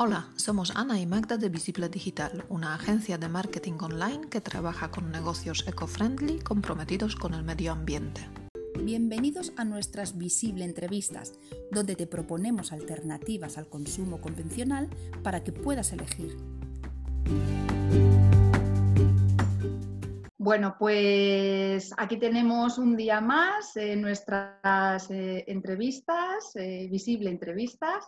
Hola, somos Ana y Magda de Visible Digital, una agencia de marketing online que trabaja con negocios eco-friendly comprometidos con el medio ambiente. Bienvenidos a nuestras Visible Entrevistas, donde te proponemos alternativas al consumo convencional para que puedas elegir. Bueno, pues aquí tenemos un día más en nuestras eh, entrevistas, eh, Visible Entrevistas,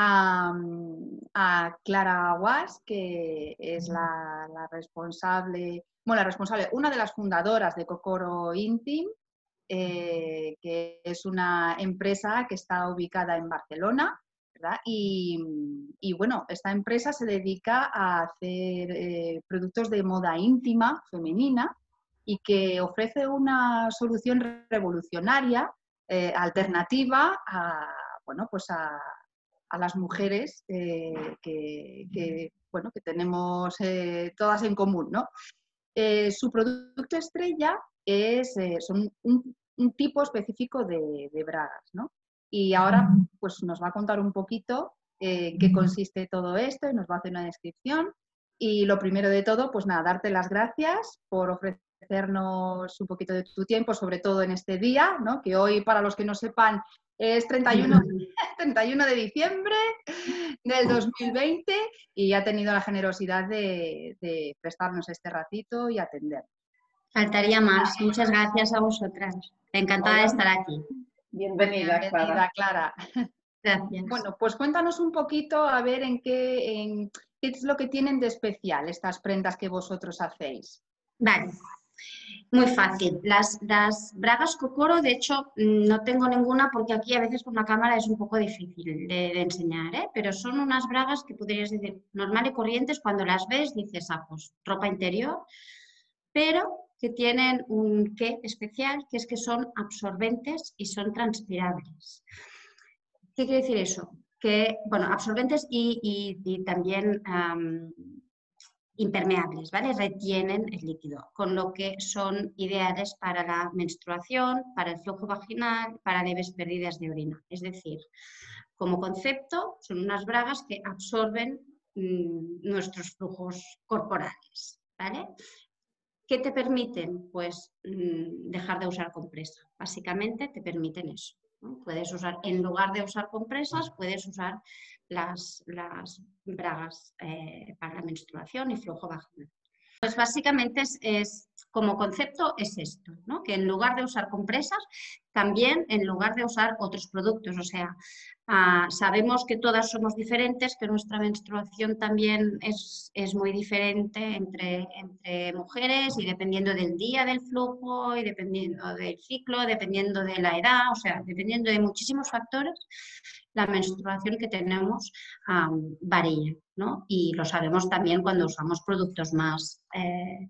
a, Clara Aguas, que es la, responsable, bueno, la responsable, una de las fundadoras de Cocoro Intim, eh, que es una empresa que está ubicada en Barcelona. Y, bueno, esta empresa se dedica a hacer eh, productos de moda íntima, femenina, y que ofrece una solución revolucionaria, eh, alternativa a, bueno, pues a, a las mujeres eh, que, bueno, que tenemos eh, todas en común. ¿no? Eh, su producto estrella es son un, tipo específico de, bragas. ¿no? Y ahora pues, nos va a contar un poquito qué consiste todo esto y nos va a hacer una descripción. Y lo primero de todo, pues nada, darte las gracias por ofrecernos un poquito de tu tiempo, sobre todo en este día, ¿no? que hoy, para los que no sepan, es 31, 31 de diciembre del 2020 y ha tenido la generosidad de, prestarnos este ratito y atender. Faltaría más. Muchas gracias a vosotras. Encantada de estar aquí. Bienvenida, Clara. Gracias. Bueno, pues cuéntanos un poquito a ver en qué, en qué es lo que tienen de especial estas prendas que vosotros hacéis. Vale, muy fácil. Las, bragas Cocoro, de hecho, no tengo ninguna porque aquí a veces con la cámara es un poco difícil de, enseñar, ¿eh? pero son unas bragas que podrías decir normal y corrientes. Cuando las ves dices, ah, pues ropa interior, pero que tienen un qué especial, que es que son absorbentes y son transpirables. ¿Qué quiere decir eso? Que, bueno, absorbentes y, también impermeables, ¿vale? Retienen el líquido, con lo que son ideales para la menstruación, para el flujo vaginal, para leves pérdidas de orina. Es decir, como concepto, son unas bragas que absorben mm, nuestros flujos corporales, ¿vale? ¿Qué te permiten? Pues mm, dejar de usar compresa. Básicamente te permiten eso. Puedes usar, en lugar de usar compresas, puedes usar las, las bragas eh, para la menstruación y flujo vaginal. Pues básicamente es, como concepto es esto, ¿no? que en lugar de usar compresas, también en lugar de usar otros productos, o sea, ah, sabemos que todas somos diferentes, que nuestra menstruación también es, muy diferente entre, entre, mujeres y dependiendo del día del flujo y dependiendo del ciclo, dependiendo de la edad, o sea, dependiendo de muchísimos factores, la menstruación que tenemos varía, ¿no? Y lo sabemos también cuando usamos productos más eh,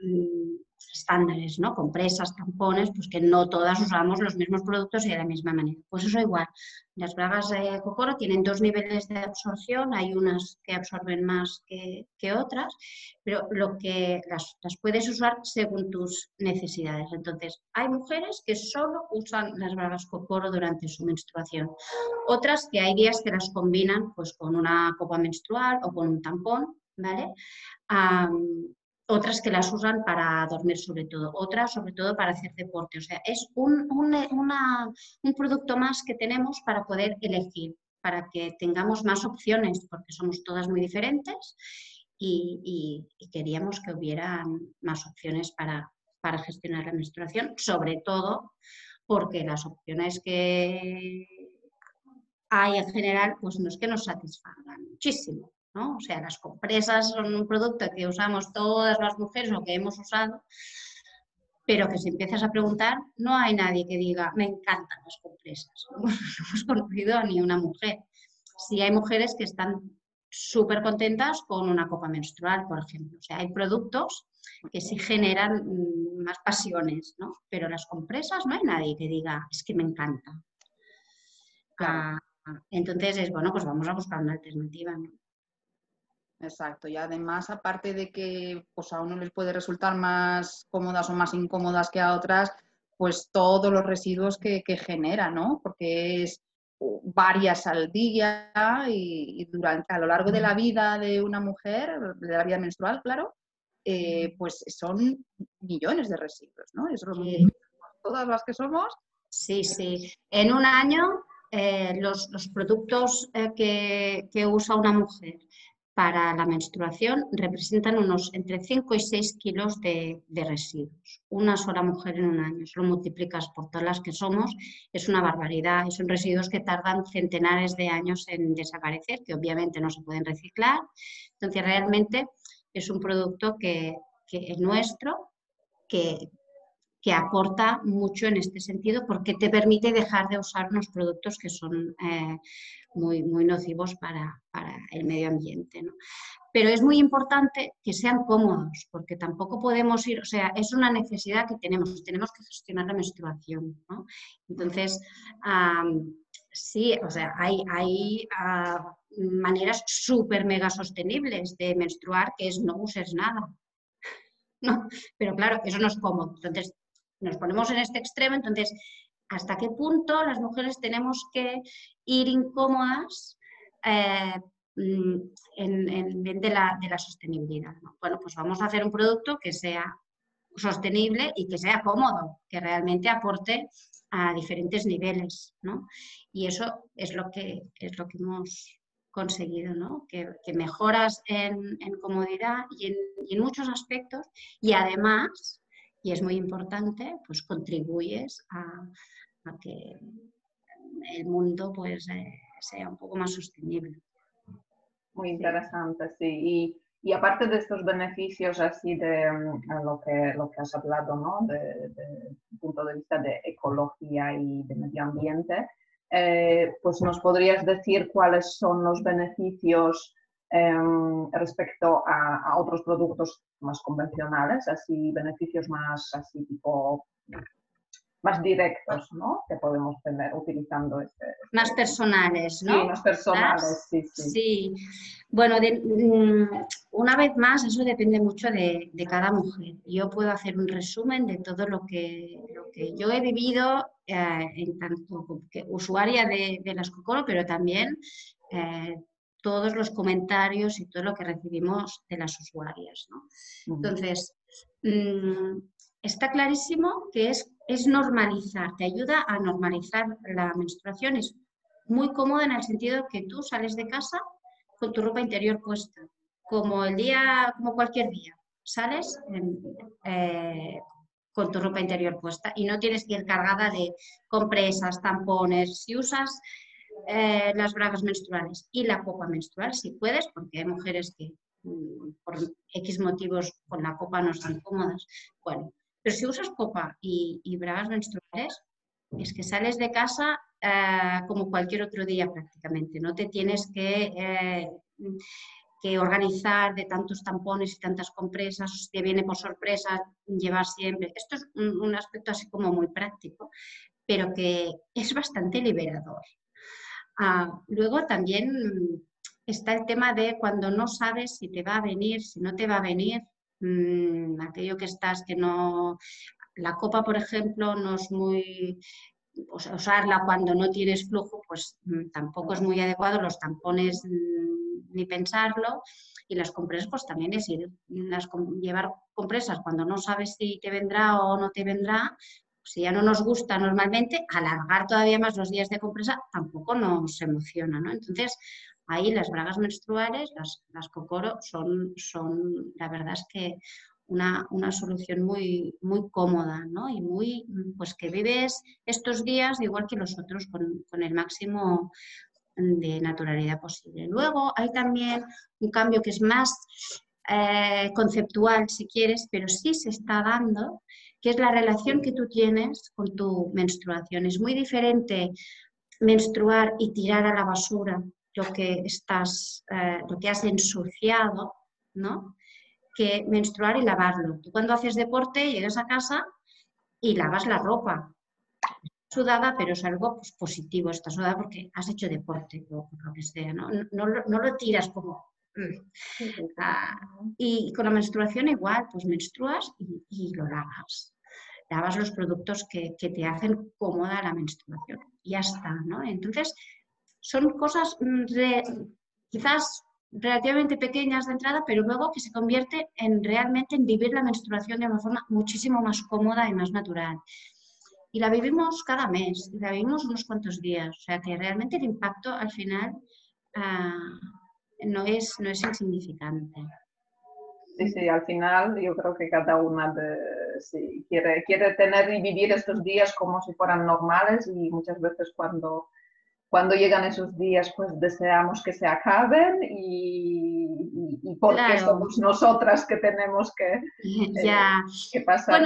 mm, estándares, ¿no? Compresas, tampones, pues que no todas usamos los mismos productos y de la misma manera. Pues eso igual. Las bragas de Cocoro tienen dos niveles de absorción, hay unas que absorben más que, otras, pero lo que las, puedes usar según tus necesidades. Entonces, hay mujeres que solo usan las bragas Cocoro durante su menstruación. Otras que hay días que las combinan pues, con una copa menstrual o con un tampón, ¿vale? Otras que las usan para dormir sobre todo, otras sobre todo para hacer deporte. O sea, es un, un, producto más que tenemos para poder elegir, para que tengamos más opciones, porque somos todas muy diferentes y, queríamos que hubiera más opciones para, para gestionar la menstruación, sobre todo porque las opciones que hay en general, pues no es que nos satisfagan muchísimo. O sea, las compresas son un producto que usamos todas las mujeres o que hemos usado, pero que si empiezas a preguntar, no hay nadie que diga, me encantan las compresas. No hemos conocido a ni una mujer. Sí hay mujeres que están súper contentas con una copa menstrual, por ejemplo. O sea, hay productos que sí generan mm, más pasiones, ¿no? Pero las compresas no hay nadie que diga, es que me encanta. Ah, entonces es, bueno, pues vamos a buscar una alternativa, ¿no? Exacto, y además, aparte de que pues, a uno les puede resultar más cómodas o más incómodas que a otras, pues todos los residuos que, que genera, ¿no? Porque es varias al día y, durante, a lo largo de la vida de una mujer, de la vida menstrual, claro, eh, pues son millones de residuos, ¿no? Es todas las que somos. Sí, sí. En un año, eh, los, productos que, que usa una mujer para la menstruación representan unos entre 5 y 6 kilos de, residuos. Una sola mujer en un año, si lo multiplicas por todas las que somos, es una barbaridad. Son residuos que tardan centenares de años en desaparecer, que obviamente no se pueden reciclar. Entonces, realmente es un producto que, es nuestro, que, que aporta mucho en este sentido porque te permite dejar de usar unos productos que son eh, muy, muy nocivos para, el medio ambiente. Pero es muy importante que sean cómodos, porque tampoco podemos ir, o sea, es una necesidad que tenemos, tenemos que gestionar la menstruación. Entonces, sí, o sea, hay, hay ah, maneras súper mega sostenibles de menstruar, que es no uses nada. ¿no? Pero claro, eso no es cómodo. Entonces, nos ponemos en este extremo, entonces hasta qué punto las mujeres tenemos que ir incómodas eh, mm, en, de, la, sostenibilidad. Bueno, pues vamos a hacer un producto que sea sostenible y que sea cómodo, que realmente aporte a diferentes niveles. Y eso es lo que, es lo que hemos conseguido, ¿no? que, mejoras en, comodidad en, y en muchos aspectos y además y es muy importante, pues contribuyes a, a que el mundo pues, eh, sea un poco más sostenible. Muy interesante, sí. Y, aparte de estos beneficios así de mm, lo, que, lo que has hablado, ¿no? Desde de, punto de vista de ecología y de medio ambiente, eh, pues nos podrías decir cuáles son los beneficios em, respecto a, a, otros productos más convencionales, así beneficios más así tipo más directos, ¿no? Que podemos tener utilizando este. este más personales, ¿no? Sí, más personales, sí, sí. Sí, bueno, mm, una vez más, eso depende mucho de, cada mujer. Yo puedo hacer un resumen de todo lo que, lo que yo he vivido, eh, en tanto que usuaria de, de las Cocoro, pero también eh, todos los comentarios y todo lo que recibimos de las usuarias, ¿no? Entonces, mm, está clarísimo que es es normalizar, te ayuda a normalizar la menstruación. Es muy cómoda en el sentido que tú sales de casa con tu ropa interior puesta, como el día, como cualquier día. Sales eh, con tu ropa interior puesta y no tienes que ir cargada de compresas, tampones. Si usas eh, las bragas menstruales y la copa menstrual, si puedes, porque hay mujeres que mm, por X motivos con la copa no están cómodas, bueno, pero si usas copa y, bragas menstruales, es que sales de casa eh, como cualquier otro día prácticamente. No te tienes que, eh, que, organizar de tantos tampones y tantas compresas, te viene por sorpresa llevar siempre. Esto es un, aspecto así como muy práctico, pero que es bastante liberador. Ah, luego también está el tema de cuando no sabes si te va a venir, si no te va a venir, Mm, aquello que estás, que no... La copa, por ejemplo, no es muy... usarla cuando no tienes flujo, pues mm, tampoco es muy adecuado, los tampones mm, ni pensarlo, y las compresas, pues también es ir, las, llevar compresas cuando no sabes si te vendrá o no te vendrá, si ya no nos gusta normalmente, alargar todavía más los días de compresa tampoco nos emociona, ¿no? Entonces, ahí las bragas menstruales, las, las cocoro, son, son, la verdad es que una, solución muy, muy cómoda, ¿no? Y muy, pues que vives estos días igual que los otros con, el máximo de naturalidad posible. Luego hay también un cambio que es más eh, conceptual, si quieres, pero sí se está dando, que es la relación que tú tienes con tu menstruación. Es muy diferente menstruar y tirar a la basura lo que estás, eh, lo que has ensuciado, ¿no? Que menstruar y lavarlo. Tú cuando haces deporte llegas a casa y lavas la ropa. Sudada, pero es algo pues, positivo. Está sudada porque has hecho deporte o lo que sea, ¿no? No, lo tiras como. Ah, y con la menstruación igual, pues menstruas y, lo lavas. Lavas los productos que, que, te hacen cómoda la menstruación. ya está, ¿no? Entonces, son cosas mm, quizás relativamente pequeñas de entrada, pero luego que se convierte en realmente en vivir la menstruación de una forma muchísimo más cómoda y más natural. Y la vivimos cada mes, la vivimos unos cuantos días, o sea que realmente el impacto al final ah, no, es, no es insignificante. Sí, sí, al final yo creo que cada una de, quiere, quiere tener y vivir estos días como si fueran normales y muchas veces cuando cuando llegan esos días, pues deseamos que se acaben y, y, porque somos nosotras que tenemos que, eh, pasar.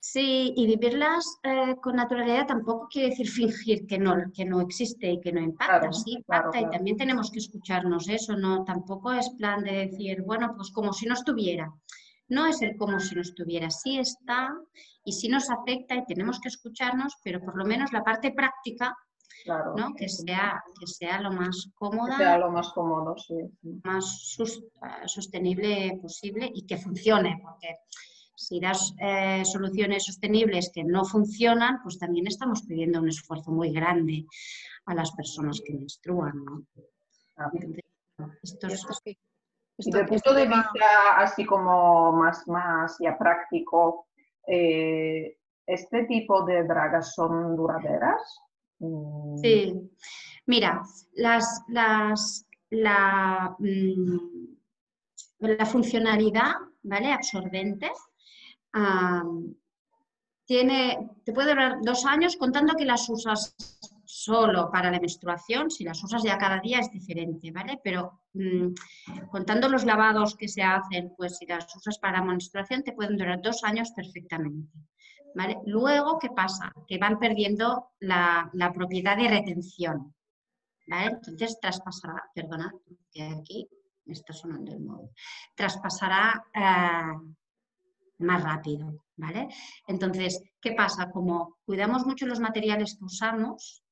Sí, y vivirlas eh, con naturalidad tampoco quiere decir fingir que no, que no existe y que no impacta, sí impacta y también tenemos que escucharnos eso, no tampoco es plan de decir, bueno, pues como si no estuviera. No es el como si no estuviera, sí está y sí nos afecta y tenemos que escucharnos, pero por lo menos la parte práctica ¿no? que, sea, que sea lo más cómoda, sea lo más cómodo, más eh, sostenible posible y que funcione, porque si das eh, soluciones sostenibles que no funcionan, pues también estamos pidiendo un esfuerzo muy grande a las personas que menstruan. ¿no? desde el punto de vista así como más, más ya práctico, eh, ¿este tipo de dragas son duraderas? Sí, mira, las, las, la, mm, la funcionalidad ¿vale? absorbente tiene, te puede durar dos años contando que las usas solo para la menstruación, si las usas ya cada día es diferente, ¿vale? Pero mm, contando los lavados que se hacen, pues si las usas para la menstruación te pueden durar dos años perfectamente. Luego, ¿qué pasa? Que van perdiendo la, propiedad de retención. Entonces traspasará, perdona, que aquí me está sonando el móvil, traspasará eh, más rápido. ¿vale? Entonces, ¿qué pasa? Como cuidamos mucho los materiales que usamos,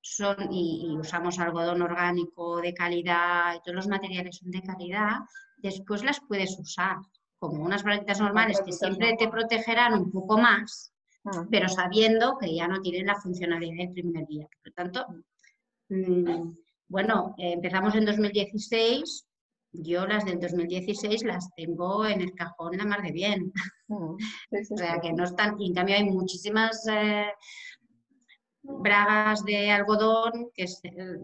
son, y, usamos algodón orgánico de calidad y todos los materiales son de calidad, después las puedes usar como unas braguitas normales que siempre te protegerán un poco más, ah. pero sabiendo que ya no tienen la funcionalidad del primer día. Por lo tanto, mm, bueno, empezamos en 2016, yo las del 2016 las tengo en el cajón la mar de bien. Mm, o sea, que no están, y en cambio hay muchísimas eh, bragas de algodón que, eh,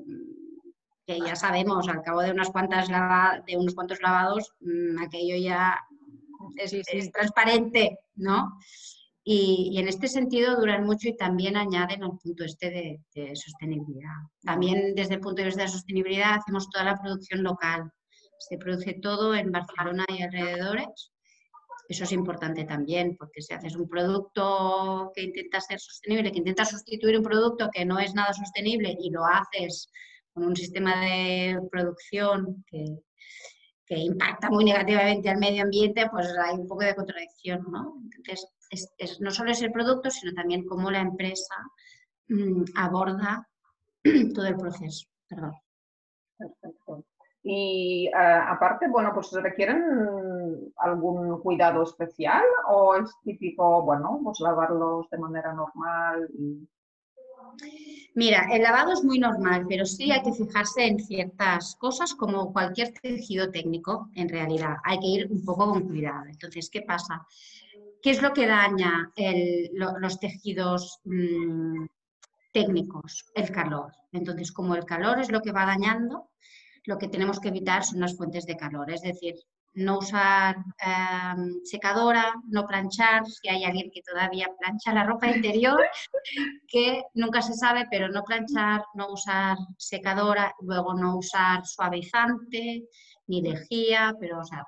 que ya sabemos, al cabo de, unas cuantas de unos cuantos lavados, mm, aquello ya es, transparente, ¿no? Y, en este sentido duran mucho y también añaden al punto este de, sostenibilidad. También desde el punto de vista de sostenibilidad hacemos toda la producción local. Se produce todo en Barcelona y alrededores. Eso es importante también, porque si haces un producto que intenta ser sostenible, que intenta sustituir un producto que no es nada sostenible y lo haces con un sistema de producción que, impacta muy negativamente al medio ambiente, pues hay un poco de contradicción, ¿no? Entonces, no solo es el producto, sino también cómo la empresa mm, aborda todo el proceso. Perdón. Perfecto. Y aparte, bueno, pues requieren algún cuidado especial o es típico, bueno, pues lavarlos de manera normal y Mira, el lavado es muy normal, pero sí hay que fijarse en ciertas cosas como cualquier tejido técnico, en realidad. Hay que ir un poco con cuidado. Entonces, ¿qué pasa? ¿Qué es lo que daña los tejidos mm, técnicos? El calor. Entonces, como el calor es lo que va dañando, lo que tenemos que evitar son las fuentes de calor. Es decir, no usar em, secadora, no planchar, si hay alguien que todavía plancha la ropa interior, que nunca se sabe, pero no planchar, no usar secadora, luego no usar suavizante, ni lejía, pero o sea,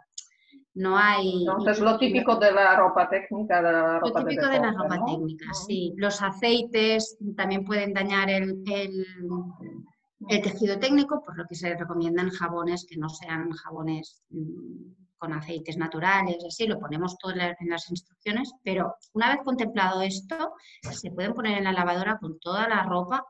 no hay... Entonces lo típico de la ropa técnica, de la ropa Lo típico de, la ropa técnica, sí. Los aceites también pueden dañar el, el tejido técnico, por lo que se recomiendan jabones que no sean jabones mm, con aceites naturales, así, lo ponemos todo en las instrucciones, pero una vez contemplado esto, se pueden poner en la lavadora con toda la ropa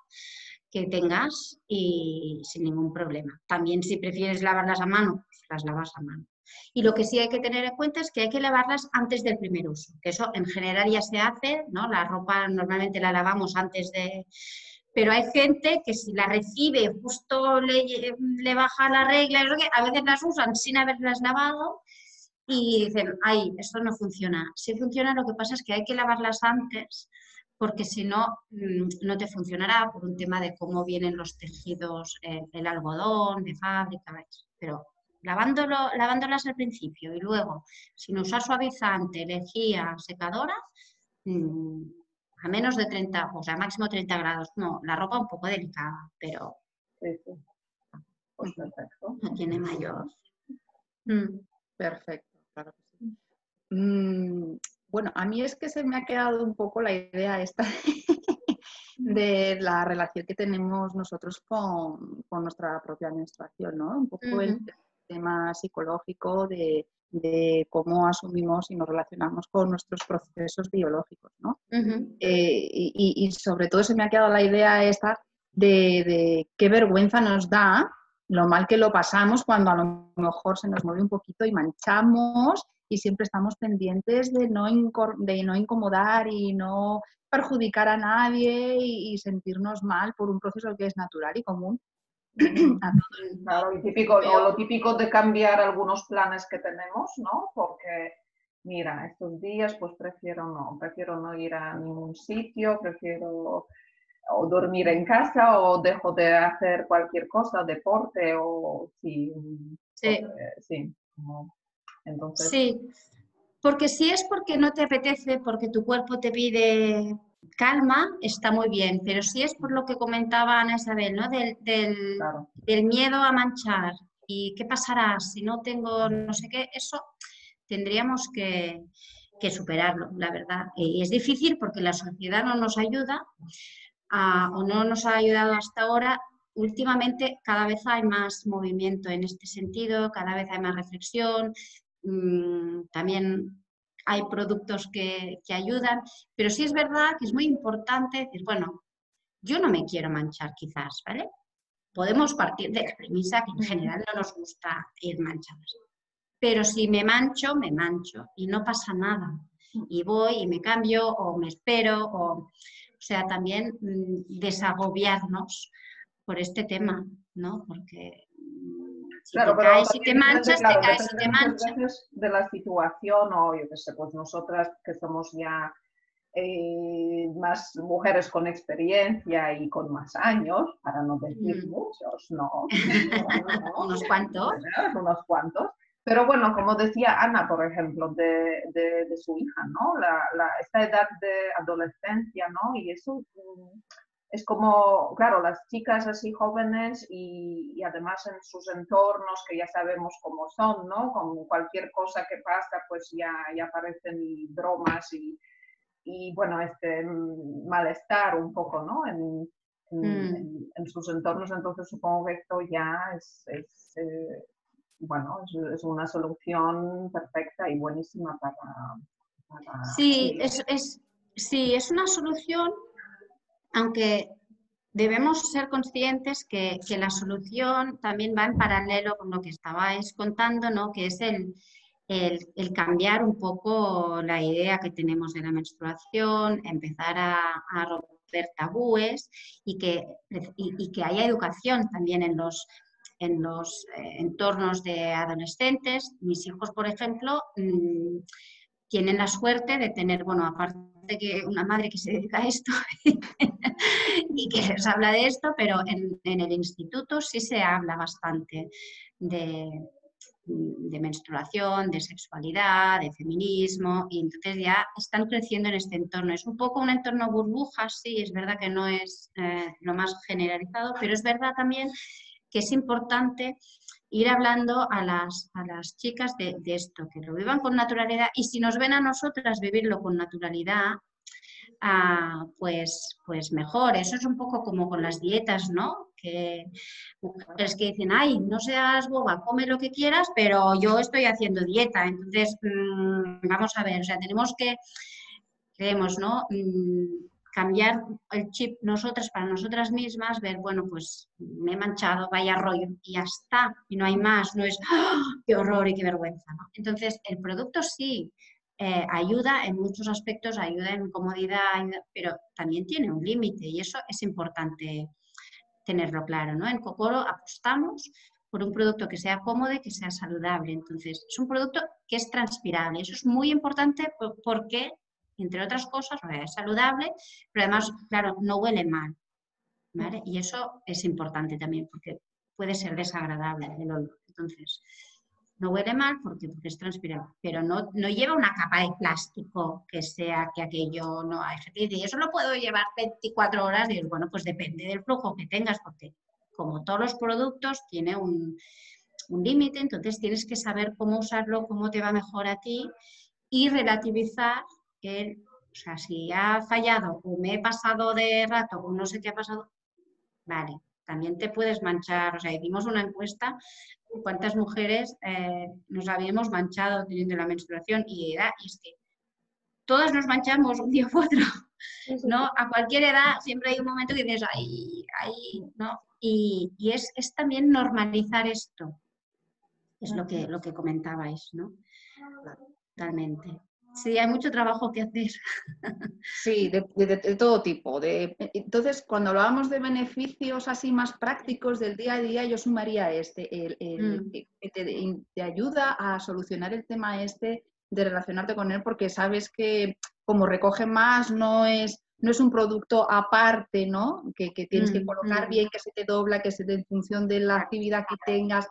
que tengas y sin ningún problema. También si prefieres lavarlas a mano, pues las lavas a mano. Y lo que sí hay que tener en cuenta es que hay que lavarlas antes del primer uso, que eso en general ya se hace, ¿no? La ropa normalmente la lavamos antes de... Pero hay gente que si la recibe, justo le, baja la regla, a veces las usan sin haberlas lavado y dicen, ay, esto no funciona. Sí funciona, lo que pasa es que hay que lavarlas antes porque si no, mm, no te funcionará por un tema de cómo vienen los tejidos, el algodón de fábrica, pero lavándolo, lavándolas al principio y luego, sin usar suavizante, lejía, secadora, mm, a menos de 30, o sea, máximo 30 grados. No, la ropa un poco delicada, pero pues perfecto. no tiene mayor. Mm, perfecto, claro bueno, a mí es que se me ha quedado un poco la idea esta de la relación que tenemos nosotros con, nuestra propia menstruación, ¿no? Un poco el tema psicológico de, cómo asumimos y nos relacionamos con nuestros procesos biológicos, ¿no? Eh, y, sobre todo se me ha quedado la idea esta de, de, qué vergüenza nos da lo mal que lo pasamos cuando a lo mejor se nos mueve un poquito y manchamos y siempre estamos pendientes de no, de no incomodar y no perjudicar a nadie y, sentirnos mal por un proceso que es natural y común. Claro, lo típico, lo típico de cambiar algunos planes que tenemos, ¿no? Porque, mira, estos días pues prefiero no, prefiero no ir a ningún sitio, prefiero o dormir en casa o dejo de hacer cualquier cosa, deporte o sí, sí. sí Sí, porque si es porque no te apetece, porque tu cuerpo te pide calma, está muy bien, pero si es por lo que comentaba Ana Isabel, ¿no? Del, del, miedo a manchar y qué pasará si no tengo no sé qué, eso tendríamos que, superarlo, la verdad. Y es difícil porque la sociedad no nos ayuda o no nos ha ayudado hasta ahora. Últimamente cada vez hay más movimiento en este sentido, cada vez hay más reflexión, Mm, también hay productos que, ayudan, pero sí es verdad que es muy importante decir, bueno, yo no me quiero manchar quizás, ¿vale? Podemos partir de la premisa que en general no nos gusta ir manchados. Pero si me mancho, me mancho y no pasa nada. Y voy y me cambio o me espero o, o sea, también mm, desagobiarnos por este tema, ¿no? Porque claro, te caes y te manchas, te caes y te manchas. De la situación, o yo qué sé, pues nosotras que somos ya eh, más mujeres con experiencia y con más años, para no decir mm. muchos, no. unos cuantos. Unos cuantos. Pero bueno, como decía Ana, por ejemplo, de, de, su hija, ¿no? La, la, esta edad de adolescencia, ¿no? Y eso mm, es como, claro, las chicas así jóvenes y, además en sus entornos que ya sabemos cómo son, ¿no? Con cualquier cosa que pasa, pues ya, ya aparecen bromas y, y, bueno, este malestar un poco, ¿no? En, en, mm. sus entornos, entonces supongo que esto ya es, es eh, bueno, es, una solución perfecta y buenísima para... sí, es, es, sí, es una solución aunque debemos ser conscientes que, la solución también va en paralelo con lo que estabais contando, ¿no? que es el, cambiar un poco la idea que tenemos de la menstruación, empezar a, romper tabúes y que, que haya educación también en los, en los eh, entornos de adolescentes. Mis hijos, por ejemplo, mm, tienen la suerte de tener, bueno, aparte que una madre que se dedica a esto y que les habla de esto, pero en, el instituto sí se habla bastante de, menstruación, de sexualidad, de feminismo, y entonces ya están creciendo en este entorno. Es un poco un entorno burbuja, sí, es verdad que no es eh, lo más generalizado, pero es verdad también que es importante ir hablando a las, a las chicas de, esto, que lo vivan con naturalidad y si nos ven a nosotras vivirlo con naturalidad, ah, pues, pues mejor. Eso es un poco como con las dietas, ¿no? Que mujeres que dicen, ay, no seas boba, come lo que quieras, pero yo estoy haciendo dieta. Entonces, mm, vamos a ver, o sea, tenemos que, creemos, ¿no? Mm, cambiar el chip nosotras para nosotras mismas, ver, bueno, pues me he manchado, vaya rollo, y ya está, y no hay más, no es, ¡ah! qué horror y qué vergüenza. Entonces, el producto sí eh, ayuda en muchos aspectos, ayuda en comodidad, pero también tiene un límite y eso es importante tenerlo claro. ¿no? En Cocoro apostamos por un producto que sea cómodo y que sea saludable. Entonces, es un producto que es transpirable. Eso es muy importante porque entre otras cosas, es saludable, pero además, claro, no huele mal. ¿vale? Y eso es importante también porque puede ser desagradable el olor. Entonces, no huele mal porque, porque es transpirable, pero no, no lleva una capa de plástico que sea que aquello no hay gente y eso lo puedo llevar 24 horas y bueno, pues depende del flujo que tengas porque como todos los productos tiene un, un límite, entonces tienes que saber cómo usarlo, cómo te va mejor a ti y relativizar que, o sea, si ha fallado o me he pasado de rato o no sé qué ha pasado, vale, también te puedes manchar. O sea, hicimos una encuesta cuántas mujeres eh, nos habíamos manchado teniendo la menstruación y edad, y es que todas nos manchamos un día u otro, ¿no? A cualquier edad siempre hay un momento que dices, ahí, ahí, ¿no? Y, y es, es, también normalizar esto, es lo que, lo que comentabais, ¿no? Totalmente. Sí, hay mucho trabajo que hacer. Sí, de, todo tipo. De, entonces, cuando hablábamos de beneficios así más prácticos del día a día, yo sumaría este, el, mm. que te, ayuda a solucionar el tema este de relacionarte con él, porque sabes que como recoge más, no es, no es un producto aparte, ¿no? Que, tienes que mm, colocar mm. bien, que se te dobla, que se te, en función de la actividad que tengas,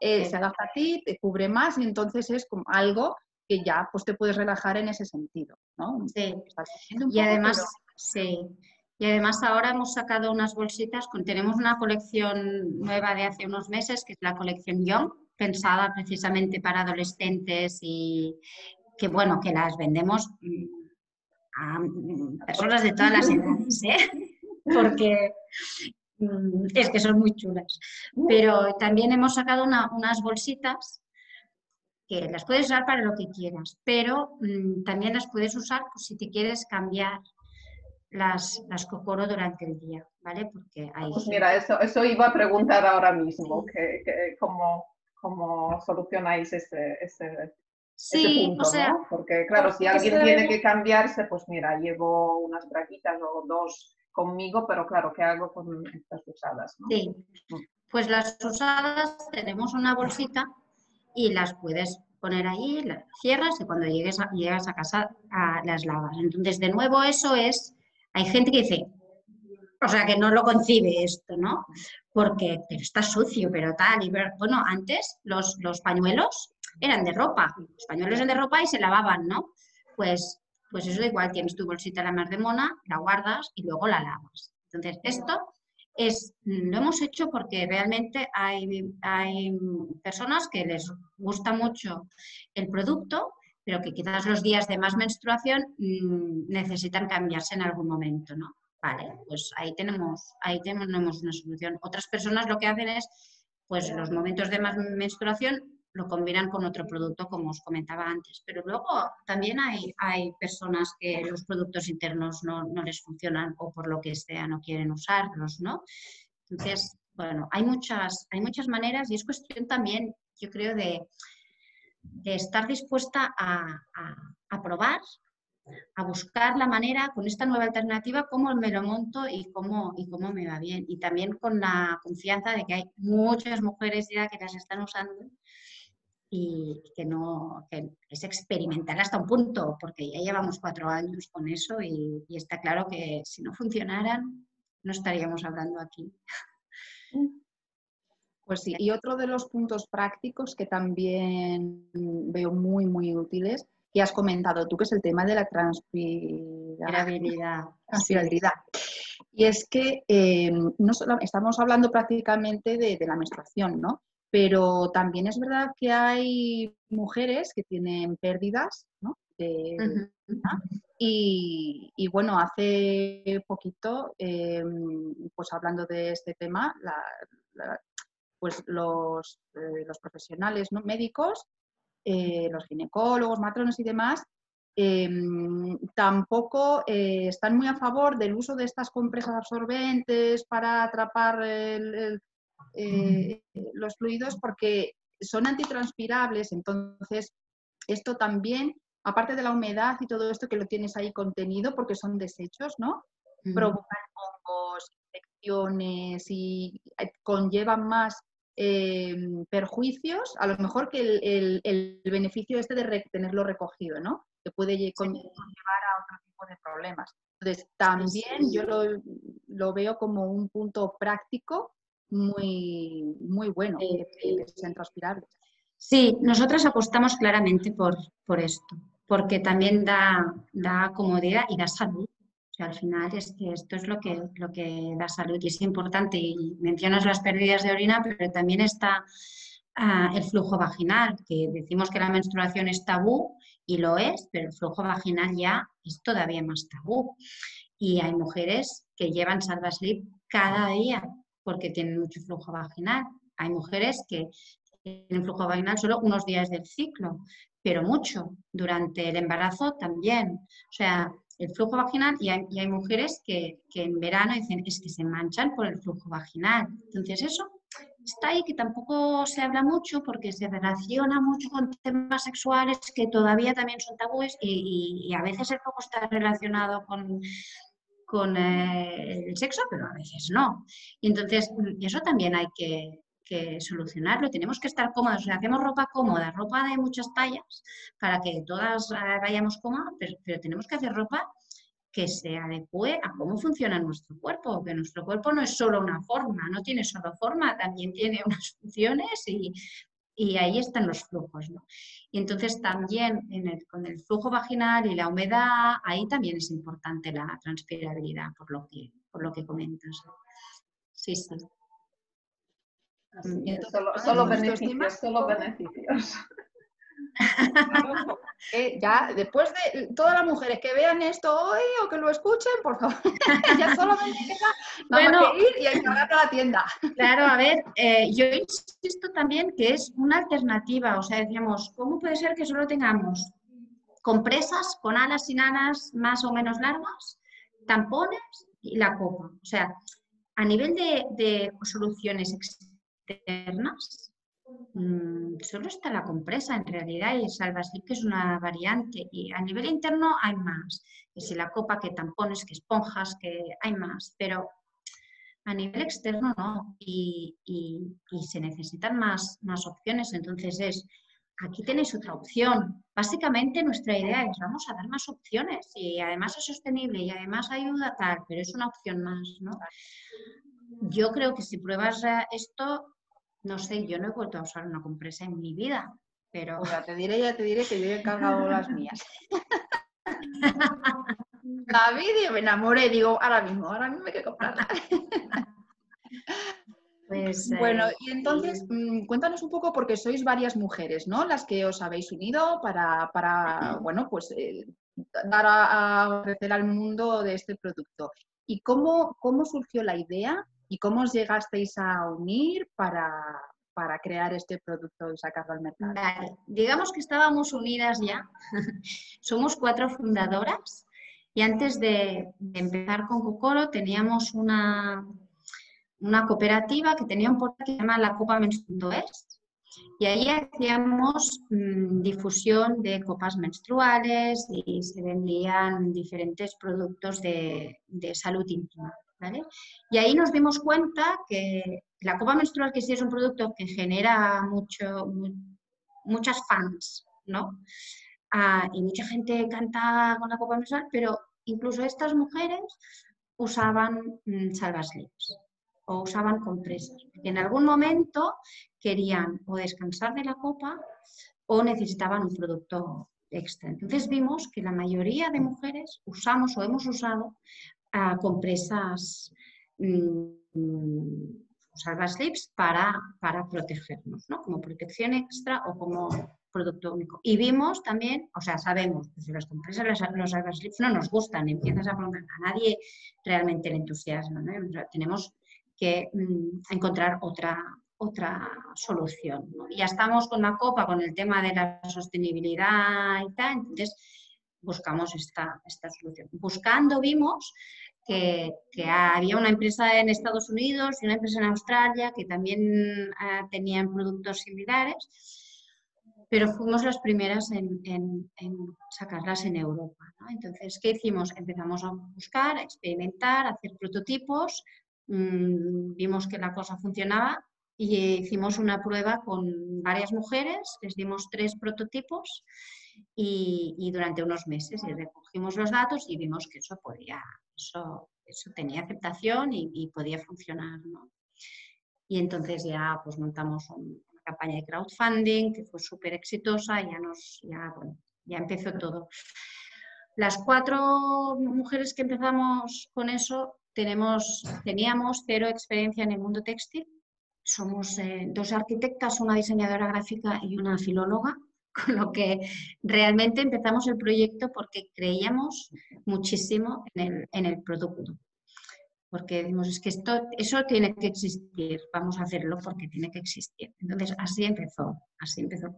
eh, se adapta a ti, te cubre más y entonces es como algo que ya pues te puedes relajar en ese sentido, ¿no? Sí. Y además, sí. Y además ahora hemos sacado unas bolsitas, con, tenemos una colección nueva de hace unos meses, que es la colección Young, pensada precisamente para adolescentes y que bueno, que las vendemos mm, a mm, personas de todas las edades, ¿eh? porque mm, es que son muy chulas. Pero también hemos sacado unas bolsitas que las puedes usar para lo que quieras, pero mm, también las puedes usar pues, si te quieres cambiar las, las cocoro durante el día, ¿vale? Porque hay... Pues mira, eso, eso iba a preguntar ahora mismo, que, cómo, cómo, solucionáis ese, ese, sí, punto, o sea, ¿no? Porque claro, si alguien tiene que cambiarse, pues mira, llevo unas braquitas o dos conmigo, pero claro, ¿qué hago con estas usadas? Sí, mm. pues las usadas tenemos una bolsita y las puedes poner ahí, las cierras y cuando llegues a, llegas a casa las lavas. Entonces, de nuevo, eso es, hay gente que dice, o sea, que no lo concibe esto, ¿no? Porque pero está sucio, pero tal. Y, bueno, antes los, los pañuelos eran de ropa, los pañuelos eran de ropa y se lavaban, ¿no? Pues, pues eso igual, tienes tu bolsita la más de mona, la guardas y luego la lavas. Entonces, esto es, lo hemos hecho porque realmente hay, hay personas que les gusta mucho el producto, pero que quizás los días de más menstruación mm, necesitan cambiarse en algún momento, ¿no? Vale, pues ahí tenemos, ahí tenemos una solución. Otras personas lo que hacen es, pues los momentos de más menstruación lo combinan con otro producto, como os comentaba antes. Pero luego también hay, hay personas que los productos internos no, no, les funcionan o por lo que sea no quieren usarlos, ¿no? Entonces, bueno, hay muchas, hay muchas maneras y es cuestión también, yo creo, de, de estar dispuesta a, a, a, probar, a buscar la manera con esta nueva alternativa, cómo me lo monto y cómo, y cómo me va bien. Y también con la confianza de que hay muchas mujeres ya que las están usando y que no que es experimental hasta un punto, porque ya llevamos cuatro años con eso y, está claro que si no funcionaran no estaríamos hablando aquí. Pues sí, y otro de los puntos prácticos que también veo muy, muy útiles, que has comentado tú, que es el tema de la transpirabilidad. transpirabilidad. Y es que eh, no estamos hablando prácticamente de, de la menstruación, ¿no? Pero también es verdad que hay mujeres que tienen pérdidas, ¿no? y, bueno, hace poquito, em, pues hablando de este tema, pues los, eh, los, profesionales ¿no? médicos, eh, los ginecólogos, matrones y demás, em, tampoco eh, están muy a favor del uso de estas compresas absorbentes para atrapar eh, los fluidos porque son antitranspirables, entonces esto también, aparte de la humedad y todo esto que lo tienes ahí contenido, porque son desechos, ¿no? Provocan hongos, infecciones y conllevan más Em, perjuicios, a lo mejor que el, beneficio este de tenerlo recogido, ¿no? Que puede llevar a otro tipo de problemas. Entonces, también yo lo, veo como un punto práctico muy, muy bueno, que, sean transpirables. Sí, nosotras apostamos claramente por, por esto, porque también da, da comodidad y da salud al final es que esto es lo que, lo que da salud y es importante. Y mencionas las pérdidas de orina, pero también está ah, el flujo vaginal, que decimos que la menstruación es tabú y lo es, pero el flujo vaginal ya es todavía más tabú. Y hay mujeres que llevan salva slip cada día porque tienen mucho flujo vaginal. Hay mujeres que tienen flujo vaginal solo unos días del ciclo, pero mucho. Durante el embarazo también. O sea, el flujo vaginal y hay, mujeres que, en verano dicen es que se manchan por el flujo vaginal. Entonces eso está ahí que tampoco se habla mucho porque se relaciona mucho con temas sexuales que todavía también son tabúes y, a veces el flujo está relacionado con, con eh, el sexo, pero a veces no. Y entonces eso también hay que, solucionarlo, tenemos que estar cómodos, o hacemos ropa cómoda, ropa de muchas tallas, para que todas eh, vayamos cómodas, pero, tenemos que hacer ropa que se adecue a cómo funciona nuestro cuerpo, que nuestro cuerpo no es solo una forma, no tiene solo forma, también tiene unas funciones y, y ahí están los flujos. ¿no? Y entonces también con el flujo vaginal y la humedad, ahí también es importante la transpirabilidad, por lo que, por lo que comentas. Sí, sí. solo, beneficios, solo beneficios. Eh, ya, después de todas las mujeres que vean esto hoy o que lo escuchen, por favor, ya solo me bueno, que ir y encargar la tienda. Claro, a ver, eh, yo insisto también que es una alternativa, o sea, decíamos, ¿cómo puede ser que solo tengamos compresas con alas sin alas más o menos largas, tampones y la copa? O sea, a nivel de, de soluciones externas, mm, solo está la compresa en realidad y el salvaslip que es una variante y a nivel interno hay más, que si la copa, que tampones, que esponjas, que hay más, pero a nivel externo no y, se necesitan más, más opciones, entonces es aquí tenéis otra opción. Básicamente nuestra idea es vamos a dar más opciones y además es sostenible y además ayuda tal, pero es una opción más, ¿no? Yo creo que si pruebas esto, no sé, yo no he vuelto a usar una compresa en mi vida, pero... Pues ya te diré, ya te diré que yo he cargado las mías. David y me enamoré, digo, ahora mismo, ahora mismo hay que comprarla. Pues, bueno, eh, y entonces mm, cuéntanos un poco, porque sois varias mujeres, ¿no? Las que os habéis unido para, para bueno, pues eh, dar a, ofrecer al mundo de este producto. ¿Y cómo, cómo surgió la idea ¿Y cómo os llegasteis a unir para, crear este producto y sacarlo al mercado? Digamos que estábamos unidas ya. Somos cuatro fundadoras y antes de, empezar con Cocoro teníamos una, una cooperativa que tenía un portal que se llama la Copa Menstruales y ahí hacíamos mm, difusión de copas menstruales y se vendían diferentes productos de, de salud íntima. Y ahí nos dimos cuenta que la copa menstrual, que sí es un producto que genera mucho, muchas fans, ¿no? Ah, y mucha gente canta con la copa menstrual, pero incluso estas mujeres usaban mm, salvaslips o usaban compresas, en algún momento querían o descansar de la copa o necesitaban un producto extra. Entonces vimos que la mayoría de mujeres usamos o hemos usado compresas mmm, slips para, para protegernos, ¿no? como protección extra o como producto único. Y vimos también, o sea, sabemos que si las compresas, los, los slips no nos gustan, empiezas a preguntar, a nadie realmente le entusiasma. tenemos que mm, encontrar otra, otra solución. Ya estamos con la copa, con el tema de la sostenibilidad y tal, entonces buscamos esta, esta solución. Buscando vimos que, había una empresa en Estados Unidos y una empresa en Australia que también ah, tenían productos similares, pero fuimos las primeras en, sacarlas en Europa. Entonces, ¿qué hicimos? Empezamos a buscar, a experimentar, a hacer prototipos, mm, vimos que la cosa funcionaba y hicimos una prueba con varias mujeres, les dimos tres prototipos y, durante unos meses recogimos los datos y vimos que eso podía, eso, eso tenía aceptación y, podía funcionar. Y entonces ya pues montamos una campaña de crowdfunding que fue súper exitosa y ya, nos, ya, bueno, ya empezó todo. Las cuatro mujeres que empezamos con eso tenemos, teníamos cero experiencia en el mundo textil. Somos eh, dos arquitectas, una diseñadora gráfica y una filóloga con lo que realmente empezamos el proyecto porque creíamos muchísimo en el, producto. Porque decimos, es que esto, eso tiene que existir, vamos a hacerlo porque tiene que existir. Entonces, así empezó, así empezó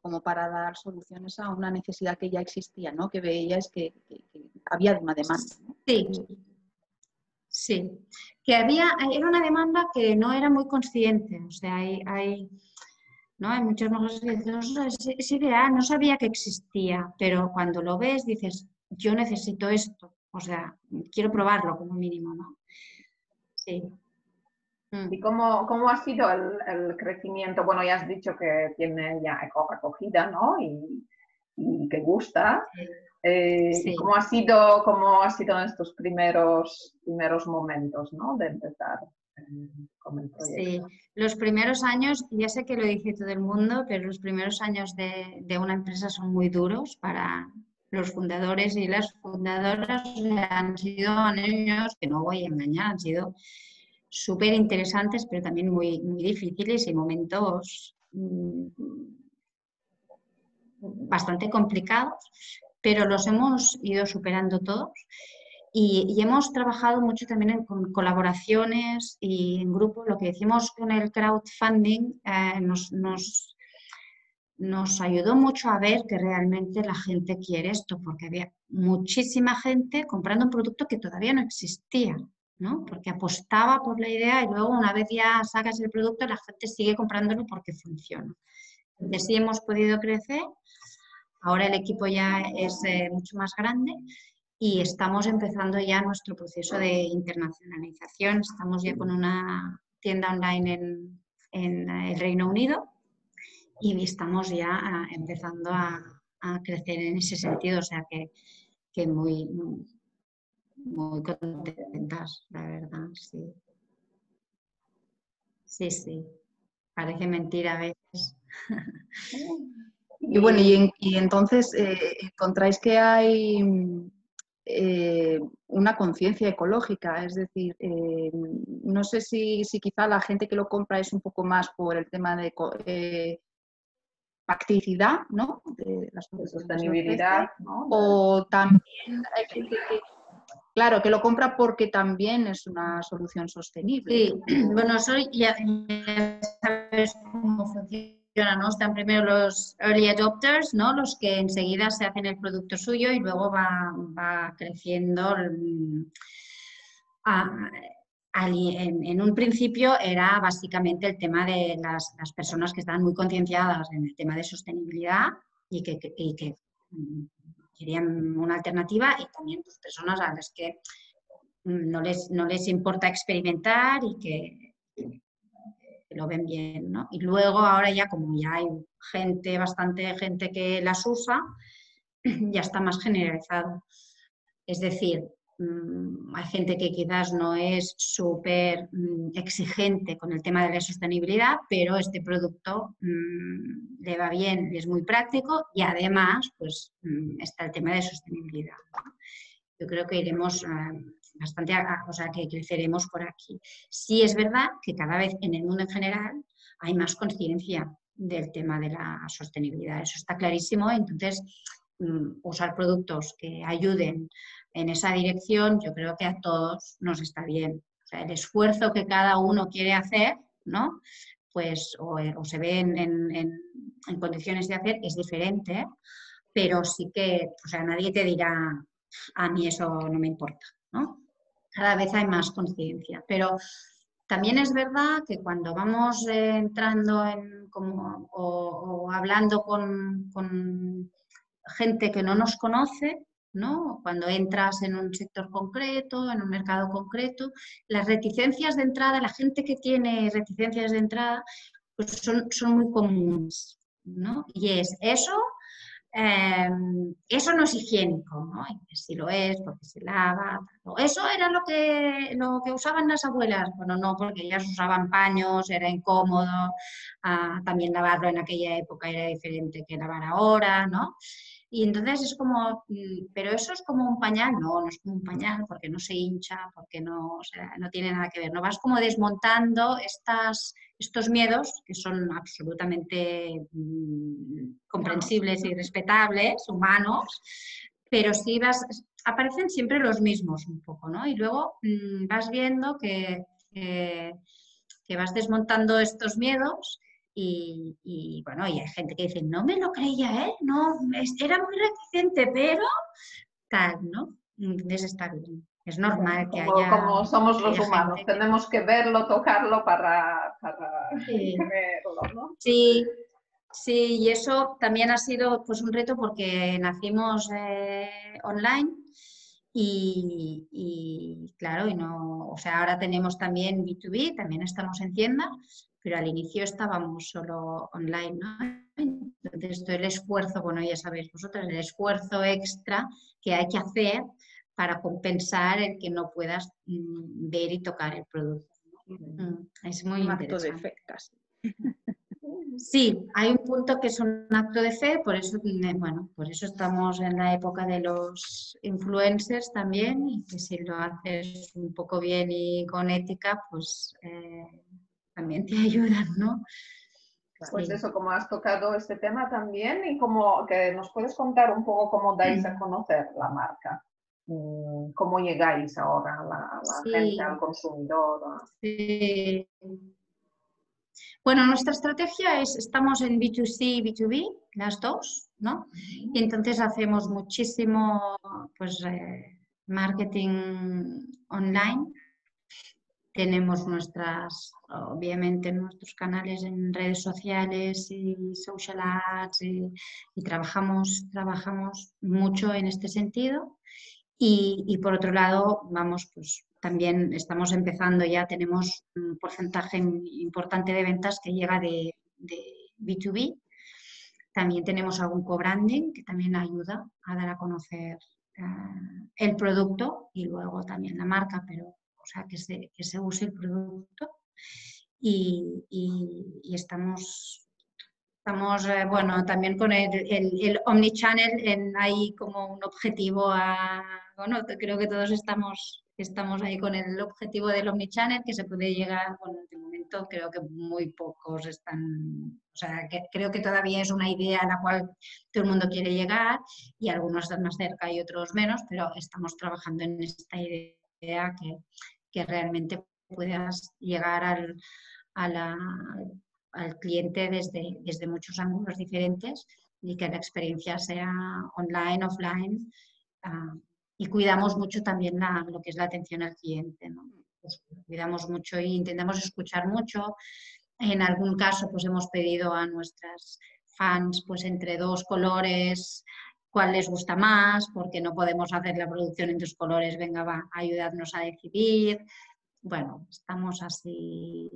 Como para dar soluciones a una necesidad que ya existía, ¿no? Que veías que, que, había una demanda. Sí, Sí, que había, era una demanda que no era muy consciente, o sea, hay, hay, ¿no? hay muchas mujeres que dicen, es, ideal, no sabía que existía, pero cuando lo ves dices, yo necesito esto, o sea, quiero probarlo como mínimo, ¿no? Sí. Mm. ¿Y cómo, cómo, ha sido el, el, crecimiento? Bueno, ya has dicho que tiene ya acogida, ¿no? Y, y que gusta. Eh, ¿cómo, ha sido, ¿Cómo ha sido en estos primeros, primeros momentos ¿no? de empezar eh, con el proyecto? Sí, los primeros años, ya sé que lo dice todo el mundo, pero los primeros años de, de una empresa son muy duros para los fundadores y las fundadoras. Han sido años que no voy a engañar, han sido súper interesantes, pero también muy, muy difíciles y momentos mm, bastante complicados, pero los hemos ido superando todos y, hemos trabajado mucho también en, con colaboraciones y en grupos. Lo que decimos con el crowdfunding eh, nos, nos, nos ayudó mucho a ver que realmente la gente quiere esto, porque había muchísima gente comprando un producto que todavía no existía. ¿no? Porque apostaba por la idea y luego una vez ya sacas el producto, la gente sigue comprándolo porque funciona. Entonces sí hemos podido crecer Ahora el equipo ya es eh, mucho más grande y estamos empezando ya nuestro proceso de internacionalización. Estamos ya con una tienda online en, el Reino Unido y estamos ya ah, empezando a, crecer en ese sentido. O sea que, que muy, muy contentas, la verdad, sí. Sí, sí. Parece mentira a veces. Y bueno, y, entonces eh, encontráis que hay eh, una conciencia ecológica, es decir, eh, no sé si, quizá la gente que lo compra es un poco más por el tema de practicidad, ¿no? De la sostenibilidad, ¿no? O también hay gente que, claro, que lo compra porque también es una solución sostenible. Sí, bueno, soy ya sabes cómo funciona están primero los early adopters, ¿no? Los que enseguida se hacen el producto suyo y luego va, creciendo. Mm, en, un principio era básicamente el tema de las, personas que estaban muy concienciadas en el tema de sostenibilidad y que, mm, querían una alternativa y también personas a las que mm, no les, no les importa experimentar y que que lo ven bien, ¿no? Y luego ahora ya como ya hay gente, bastante gente que las usa, ya está más generalizado. Es decir, mm, hay gente que quizás no es súper mm, exigente con el tema de la sostenibilidad, pero este producto mm, le va bien, es muy práctico y además pues está el tema de sostenibilidad. Yo creo que iremos eh, bastante, o sea, que creceremos por aquí. Sí es verdad que cada vez en el mundo en general hay más conciencia del tema de la sostenibilidad, eso está clarísimo, entonces mm, usar productos que ayuden en esa dirección, yo creo que a todos nos está bien. El esfuerzo que cada uno quiere hacer, ¿no? Pues o, se ve en, en condiciones de hacer es diferente, pero sí que, o sea, nadie te dirá, a mí eso no me importa, ¿no? Cada vez hay más conciencia, pero también es verdad que cuando vamos eh, entrando en como, o, hablando con, con, gente que no nos conoce, ¿no? Cuando entras en un sector concreto, en un mercado concreto, las reticencias de entrada, la gente que tiene reticencias de entrada, pues son, son muy comunes, ¿no? Y es eso Em, eso no es higiénico, ¿no? Si lo es, porque se lava. Eso era lo que, lo que usaban las abuelas. Bueno, no, porque ellas usaban paños, era incómodo. Ah, también lavarlo en aquella época era diferente que lavar ahora, ¿no? Y entonces es como, mm, pero eso es como un pañal, no, no es como un pañal porque no se hincha, porque no, o sea, no tiene nada que ver, no vas como desmontando estas, estos miedos que son absolutamente mm, comprensibles y respetables, humanos, pero sí vas, aparecen siempre los mismos un poco, ¿no? Y luego mm, vas viendo que, que vas desmontando estos miedos y, bueno, y hay gente que dice, no me lo creía él, no, era muy reticente, pero tal, ¿no? Entonces está bien. Es normal que haya. Como somos los humanos, tenemos que verlo, tocarlo para, verlo, ¿no? Sí, sí, y eso también ha sido pues un reto porque nacimos eh, online y, y, claro, y no, o sea, ahora tenemos también B2B, también estamos en tienda, pero al inicio estábamos solo online, ¿no? Entonces, todo el esfuerzo, bueno, ya sabéis vosotros, el esfuerzo extra que hay que hacer para compensar el que no puedas mm, ver y tocar el producto. Mm, es muy un acto de fe casi. Sí, hay un punto que es un acto de fe, por eso, mm, bueno, por eso estamos en la época de los influencers también, y que si lo haces un poco bien y con ética, pues eh, también te ayudan, ¿no? Pues eso, como has tocado este tema también y como que nos puedes contar un poco cómo dais a conocer la marca, mm, cómo llegáis ahora a la, gente, al consumidor. Sí. Bueno, nuestra estrategia es, estamos en B2C y B2B, las dos, ¿no? Y entonces hacemos muchísimo, pues, eh, marketing online tenemos nuestras, obviamente, nuestros canales en redes sociales y social ads y, trabajamos, trabajamos mucho en este sentido. Y, por otro lado, vamos, pues también estamos empezando ya, tenemos un porcentaje importante de ventas que llega de, B2B. También tenemos algún co-branding que también ayuda a dar a conocer eh, el producto y luego también la marca, pero sea, que se, que se use el producto. Y, y, estamos, estamos eh, bueno, también con el, el, omnichannel en, ahí como un objetivo a, bueno, creo que todos estamos, estamos ahí con el objetivo del omnichannel que se puede llegar, bueno, de momento creo que muy pocos están, o sea, que creo que todavía es una idea a la cual todo el mundo quiere llegar y algunos están más cerca y otros menos, pero estamos trabajando en esta idea que, que realmente puedas llegar al, al cliente desde, desde muchos ángulos diferentes y que la experiencia sea online, offline. Ah, y cuidamos mucho también lo que es la atención al cliente. ¿no? Pues cuidamos mucho e intentamos escuchar mucho. En algún caso, pues hemos pedido a nuestras fans, pues entre dos colores, cuál les gusta más, porque no podemos hacer la producción en dos colores, venga, va, ayudarnos a decidir. Bueno, estamos así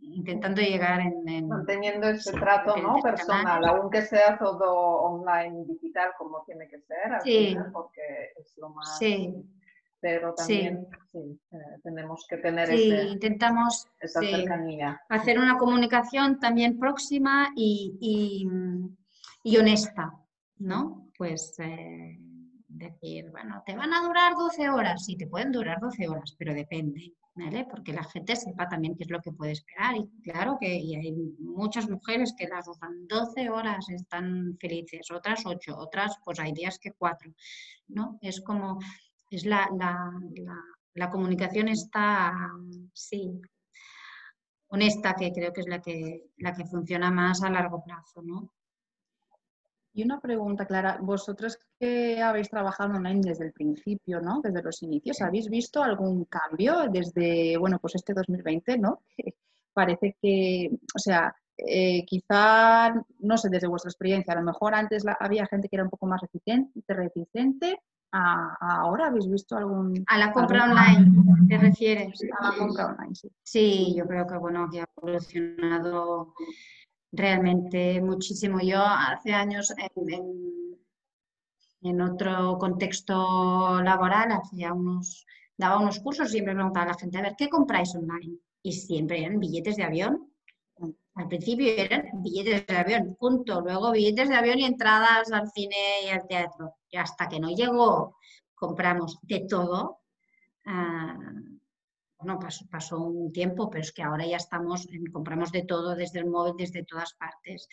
intentando llegar en... Manteniendo ese trato ¿no? personal, aunque sea todo online, digital, como tiene que ser, sí. porque es lo más... Sí. Pero también sí. Eh, tenemos que tener sí, intentamos esa cercanía. Hacer una comunicación también próxima y, y, y honesta, ¿no? Pues eh, decir, bueno, te van a durar 12 horas, sí, te pueden durar 12 horas, pero depende, ¿vale? Porque la gente sepa también qué es lo que puede esperar. Y claro que hay muchas mujeres que las usan 12 horas, están felices, otras 8, otras, pues hay días que 4, ¿no? Es como, es la, la, la, la comunicación está, sí, honesta, que creo que es la que, la que funciona más a largo plazo, ¿no? Y una pregunta, Clara, vosotros que habéis trabajado online desde el principio, ¿no? Desde los inicios, ¿habéis visto algún cambio desde, bueno, pues este 2020, ¿no? parece que, o sea, eh, quizá, no sé, desde vuestra experiencia, a lo mejor antes había gente que era un poco más reticente, reticente ahora habéis visto algún... A la compra online, ¿te refieres? A la compra online, sí. Sí, yo creo que, bueno, que ha evolucionado realmente muchísimo. Yo hace años en, otro contexto laboral, hacía unos, daba unos cursos y siempre preguntaba a la gente, a ver, ¿qué compráis online? Y siempre eran billetes de avión. Al principio eran billetes de avión, punto. Luego billetes de avión y entradas al cine y al teatro. Y hasta que no llegó, compramos de todo. Ah, bueno, pasó, un tiempo, pero es que ahora ya estamos, compramos de todo, desde el móvil, desde todas partes.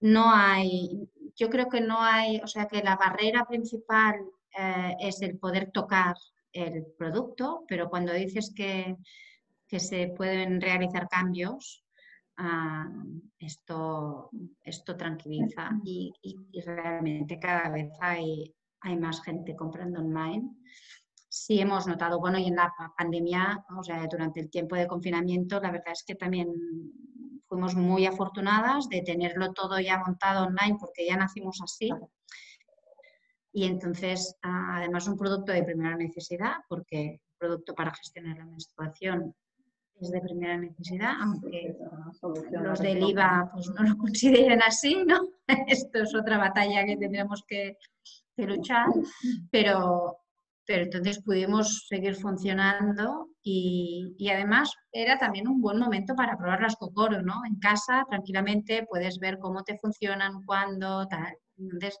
No hay, yo creo que no hay, o sea que la barrera principal eh, es el poder tocar el producto, pero cuando dices que, se pueden realizar cambios, ah, esto, esto tranquiliza y, realmente cada vez hay, hay más gente comprando online sí hemos notado, bueno, y en la pandemia, o sea, durante el tiempo de confinamiento, la verdad es que también fuimos muy afortunadas de tenerlo todo ya montado online porque ya nacimos así. Y entonces, además, un producto de primera necesidad, porque el producto para gestionar la menstruación es de primera necesidad, aunque los del IVA pues, no lo consideren así, ¿no? Esto es otra batalla que tendremos que, que luchar, pero, pero entonces pudimos seguir funcionando y, además era también un buen momento para probar las cocoros, ¿no? En casa, tranquilamente, puedes ver cómo te funcionan, cuándo, tal. Entonces,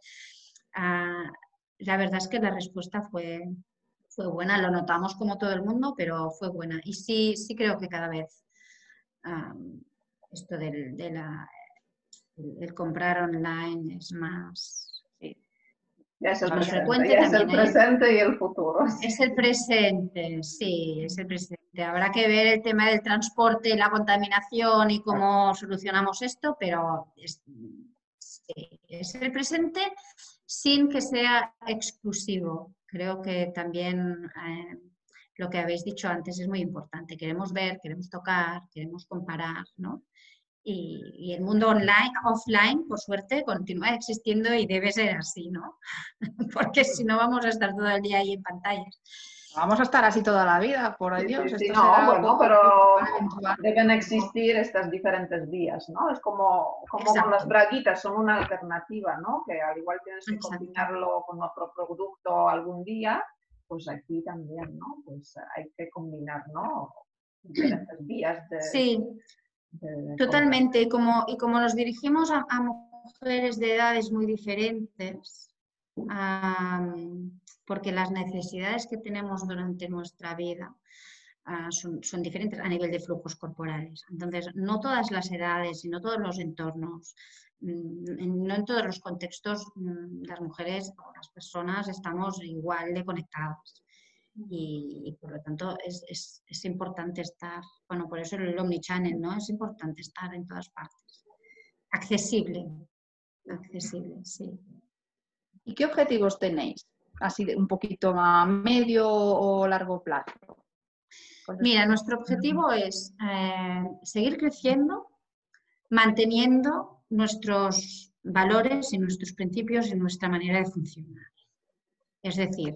ah, la verdad es que la respuesta fue, fue buena, lo notamos como todo el mundo, pero fue buena. Y sí, sí creo que cada vez ah, esto del, de comprar online es más, ya es el, presente, es el presente y el futuro. Es el presente, sí, es el presente. Habrá que ver el tema del transporte, la contaminación y cómo solucionamos esto, pero es, es el presente sin que sea exclusivo. Creo que también eh, lo que habéis dicho antes es muy importante. Queremos ver, queremos tocar, queremos comparar, ¿no? Y, el mundo online, offline, por suerte, continúa existiendo y debe ser así, ¿no? Porque si no vamos a estar todo el día ahí en pantallas. Vamos a estar así toda la vida, por Dios. no, bueno, pero deben existir estas diferentes vías, ¿no? Es como, como con las braguitas, son una alternativa, ¿no? Que al igual tienes que combinarlo con otro producto algún día, pues aquí también, ¿no? Pues hay que combinar, ¿no? Diferentes vías de... Sí, Totalmente, y como, y como nos dirigimos a, mujeres de edades muy diferentes, porque las necesidades que tenemos durante nuestra vida ah, son, diferentes a nivel de flujos corporales. Entonces, no todas las edades y no todos los entornos, mm, no en todos los contextos, mm, las mujeres o las personas estamos igual de conectadas y, por lo tanto es, es, es, importante estar, bueno, por eso el Omnichannel, ¿no? Es importante estar en todas partes. Accesible, accesible, sí. ¿Y qué objetivos tenéis? Así de un poquito a medio o largo plazo. Mira, nuestro objetivo es eh, seguir creciendo, manteniendo nuestros valores y nuestros principios y nuestra manera de funcionar. Es decir,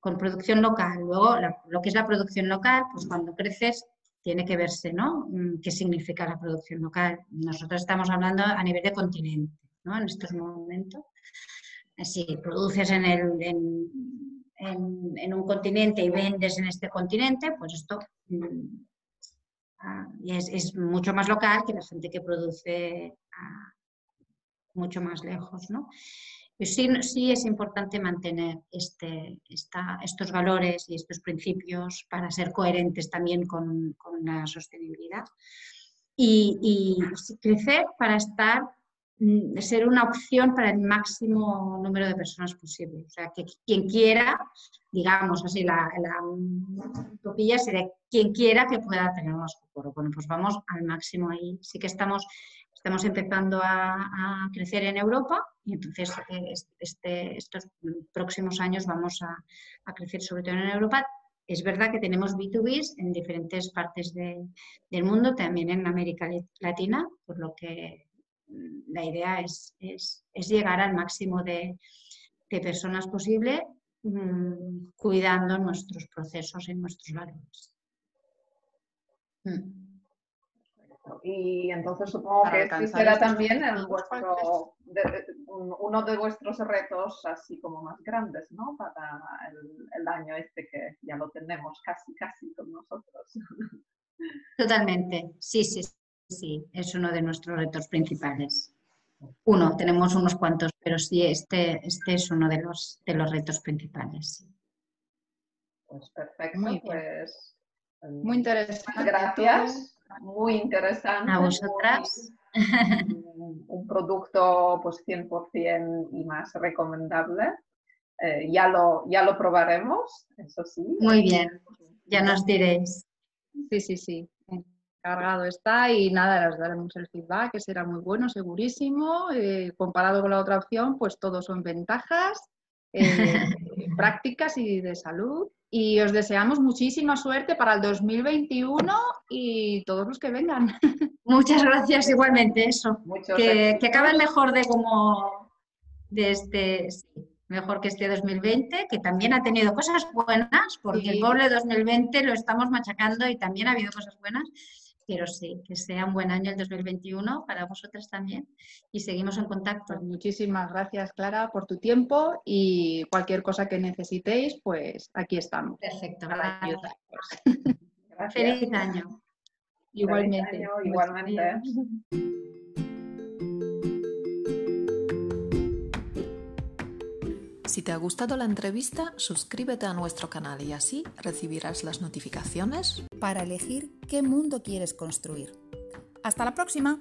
con producción local. Luego, lo que es la producción local, pues cuando creces tiene que verse, ¿no? Mm, ¿Qué significa la producción local? Nosotros estamos hablando a nivel de continente, ¿no? En estos momentos. Si produces en, el, en, un continente y vendes en este continente, pues esto mm, ah, es, es, mucho más local que la gente que produce ah, mucho más lejos, ¿no? Sí, es importante mantener este, estos valores y estos principios para ser coherentes también con, la sostenibilidad. Y, crecer para estar, mm, ser una opción para el máximo número de personas posible. O sea, que quien quiera digamos así, la, la sería quien quiera que pueda tener un oscuro. Bueno, pues vamos al máximo ahí. Sí que estamos, estamos empezando a, crecer en Europa y entonces eh, este, estos próximos años vamos a, crecer sobre todo en Europa. Es verdad que tenemos B2Bs en diferentes partes del mundo, también en América Latina, por lo que mm, la idea es, llegar al máximo de, personas posible Mm, cuidando nuestros procesos y nuestros valores. Y entonces supongo que este será también uno de vuestros retos así como más grandes, ¿no? Para el, año este que ya lo tenemos casi, casi con nosotros. Totalmente, sí, sí, sí, es uno de nuestros retos principales. Uno, tenemos unos cuantos, pero sí, este, este es uno de los, de los retos principales. Pues perfecto, muy pues muy interesante. Gracias, muy interesante. A vosotras. Un, producto pues 100% y más recomendable. Eh, ya, lo, ya lo probaremos, eso sí. Muy bien, ya nos diréis. Sí, sí, sí cargado está y nada, les daremos el feedback, que será muy bueno, segurísimo. Eh, comparado con la otra opción, pues todos son ventajas eh, prácticas y de salud. Y os deseamos muchísima suerte para el 2021 y todos los que vengan. Muchas gracias igualmente, eso. que, que acabe mejor de como de este, mejor que este 2020, que también ha tenido cosas buenas, porque el pobre 2020 lo estamos machacando y también ha habido cosas buenas pero sí, que sea un buen año el 2021 para vosotras también y seguimos en contacto. Pues muchísimas gracias, Clara, por tu tiempo y cualquier cosa que necesitéis, pues aquí estamos. Perfecto, gracias. Feliz año. Igualmente. igualmente. Si te ha gustado la entrevista, suscríbete a nuestro canal y así recibirás las notificaciones para elegir qué mundo quieres construir. ¡Hasta la próxima!